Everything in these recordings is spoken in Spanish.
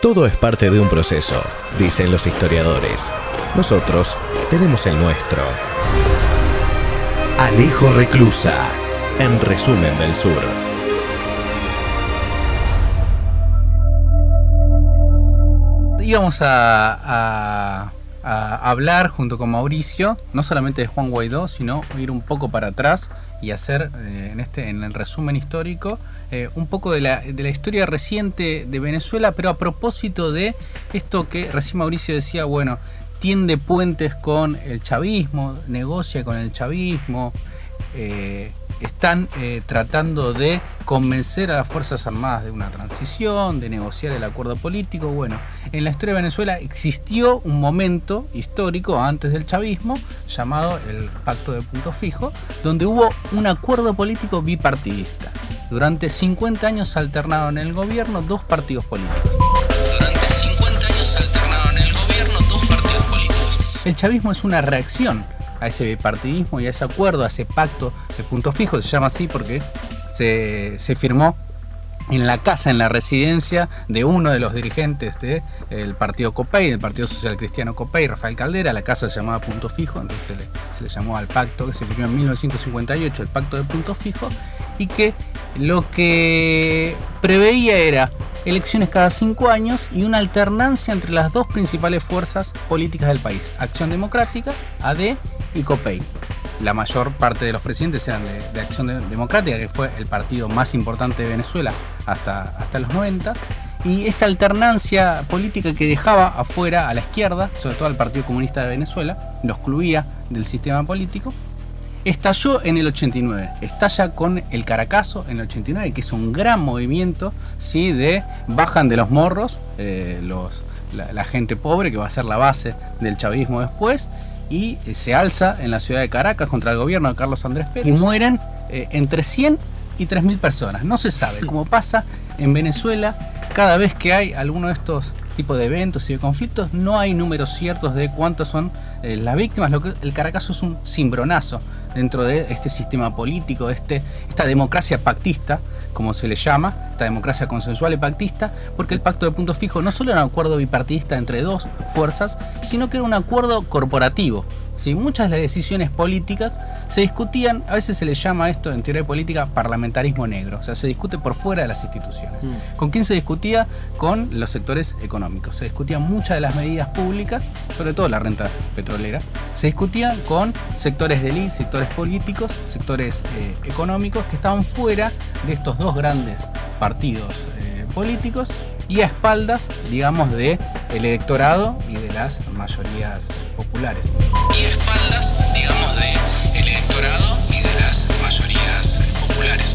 Todo es parte de un proceso, dicen los historiadores. Nosotros tenemos el nuestro. Alejo Reclusa, en resumen del sur. Íbamos a, hablar junto con Mauricio, no solamente de Juan Guaidó, sino ir un poco para atrás y hacer eh, en, este, en el resumen histórico eh, un poco de la, de la, historia reciente de Venezuela, pero a propósito de esto que recién Mauricio decía, bueno, tiende puentes con el chavismo, negocia con el chavismo, eh, están eh, tratando de convencer a las Fuerzas Armadas de una transición, de negociar el acuerdo político. Bueno, en la historia de Venezuela existió un momento histórico antes del chavismo llamado el Pacto de Punto Fijo, donde hubo un acuerdo político bipartidista. Durante 50 años alternaron en el gobierno dos partidos políticos. Durante 50 años alternaron en el gobierno dos partidos políticos. El chavismo es una reacción a ese bipartidismo y a ese acuerdo, a ese pacto de punto fijo, se llama así porque se, se firmó en la casa, en la residencia de uno de los dirigentes del partido COPEI, del Partido Social Cristiano COPEI, Rafael Caldera. La casa se llamaba Punto Fijo, entonces se le, se le, llamó al pacto que se firmó en 1958, el pacto de Punto Fijo, y que lo que preveía era elecciones cada cinco años y una alternancia entre las dos principales fuerzas políticas del país, Acción Democrática, AD y la mayor parte de los presidentes eran de, Acción Democrática, que fue el partido más importante de Venezuela hasta, hasta los 90. Y esta alternancia política que dejaba afuera a la izquierda, sobre todo al Partido Comunista de Venezuela, lo excluía del sistema político, estalló en el 89. Estalla con el Caracazo en el 89, que es un gran movimiento ¿sí? de bajan de los morros eh, los, la gente pobre, que va a ser la base del chavismo después y eh, se alza en la ciudad de Caracas contra el gobierno de Carlos Andrés Pérez y mueren eh, entre 100 y 3.000 personas. No se sabe, como pasa en Venezuela, cada vez que hay alguno de estos tipos de eventos y de conflictos, no hay números ciertos de cuántas son eh, las víctimas. Lo que, el Caracazo es un cimbronazo dentro de este sistema político, este, esta democracia pactista, como se le llama, esta democracia consensual y pactista, porque el pacto de punto fijo no solo era un acuerdo bipartidista entre dos fuerzas, sino que era un acuerdo corporativo. ¿Sí? Muchas de las decisiones políticas se discutían, a veces se le llama esto en teoría política parlamentarismo negro, o sea, se discute por fuera de las instituciones. Mm. ¿Con quién se discutía? Con los sectores económicos. Se discutían muchas de las medidas públicas, sobre todo la renta petrolera, se discutían con sectores de élite, sectores políticos, sectores eh, económicos que estaban fuera de estos dos grandes partidos eh, políticos y a espaldas, digamos, de el electorado y de las mayorías populares. Y a espaldas, digamos, de el electorado y de las mayorías populares.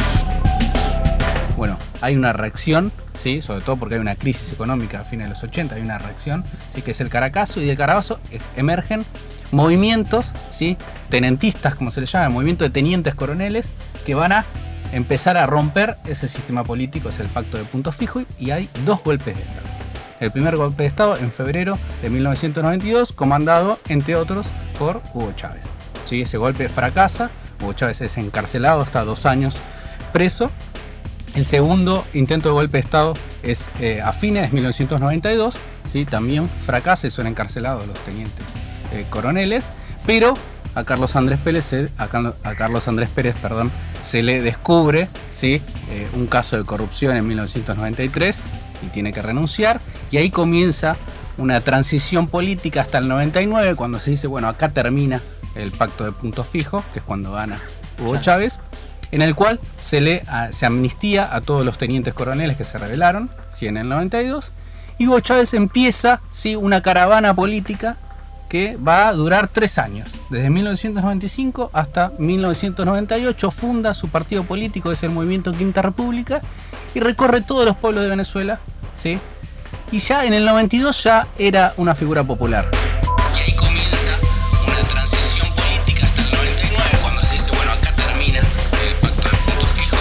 Bueno, hay una reacción, ¿sí? sobre todo porque hay una crisis económica a fines de los 80, hay una reacción, ¿sí? que es el Caracazo, y del Carabazo emergen movimientos, ¿sí? tenentistas, como se les llama, movimiento de tenientes coroneles, que van a empezar a romper ese sistema político, es el pacto de punto fijo, y hay dos golpes de Estado. El primer golpe de Estado en febrero de 1992, comandado, entre otros, por Hugo Chávez. Ese golpe fracasa, Hugo Chávez es encarcelado, está dos años preso. El segundo intento de golpe de Estado es eh, a fines de 1992, ¿sí? también fracasa y son encarcelados los tenientes eh, coroneles, pero a Carlos Andrés Pérez, a, Carlos Andrés Pérez perdón, se le descubre ¿sí? Eh, un caso de corrupción en 1993 y tiene que renunciar. Y ahí comienza una transición política hasta el 99, cuando se dice, bueno, acá termina el pacto de punto fijo, que es cuando gana Hugo Chávez, en el cual se, le, se amnistía a todos los tenientes coroneles que se rebelaron, ¿sí? en el 92, y Hugo Chávez empieza ¿sí? una caravana política que va a durar tres años. Desde 1995 hasta 1998 funda su partido político, es el Movimiento Quinta República, y recorre todos los pueblos de Venezuela, ¿sí? Y ya en el 92 ya era una figura popular. Y ahí comienza una transición política hasta el 99, cuando se dice, bueno, acá termina el pacto de punto fijo.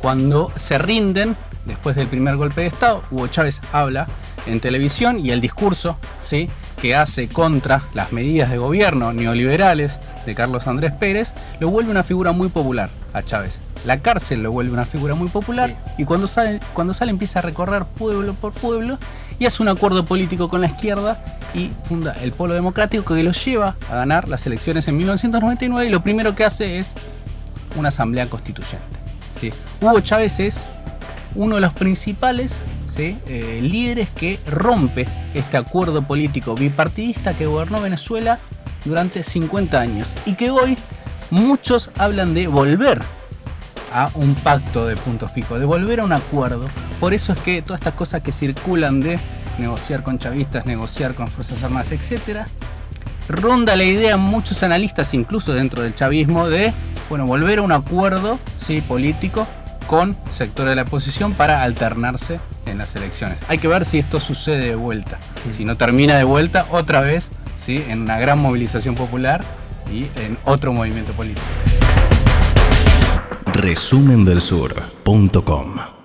Cuando se rinden, después del primer golpe de Estado, Hugo Chávez habla en televisión y el discurso, ¿sí? Que hace contra las medidas de gobierno neoliberales de Carlos Andrés Pérez, lo vuelve una figura muy popular a Chávez. La cárcel lo vuelve una figura muy popular y cuando sale, cuando sale empieza a recorrer pueblo por pueblo y hace un acuerdo político con la izquierda y funda el Polo Democrático que lo lleva a ganar las elecciones en 1999 y lo primero que hace es una asamblea constituyente. Hugo Chávez es uno de los principales eh, líderes que rompe este acuerdo político bipartidista que gobernó Venezuela durante 50 años y que hoy muchos hablan de volver a un pacto de punto fijo, de volver a un acuerdo. Por eso es que todas estas cosas que circulan de negociar con chavistas, negociar con Fuerzas Armadas, etcétera, ronda la idea muchos analistas, incluso dentro del chavismo, de bueno, volver a un acuerdo ¿sí? político con sectores de la oposición para alternarse en las elecciones. Hay que ver si esto sucede de vuelta. Si no termina de vuelta, otra vez, ¿sí? en una gran movilización popular y en otro movimiento político. Resumen del Sur.com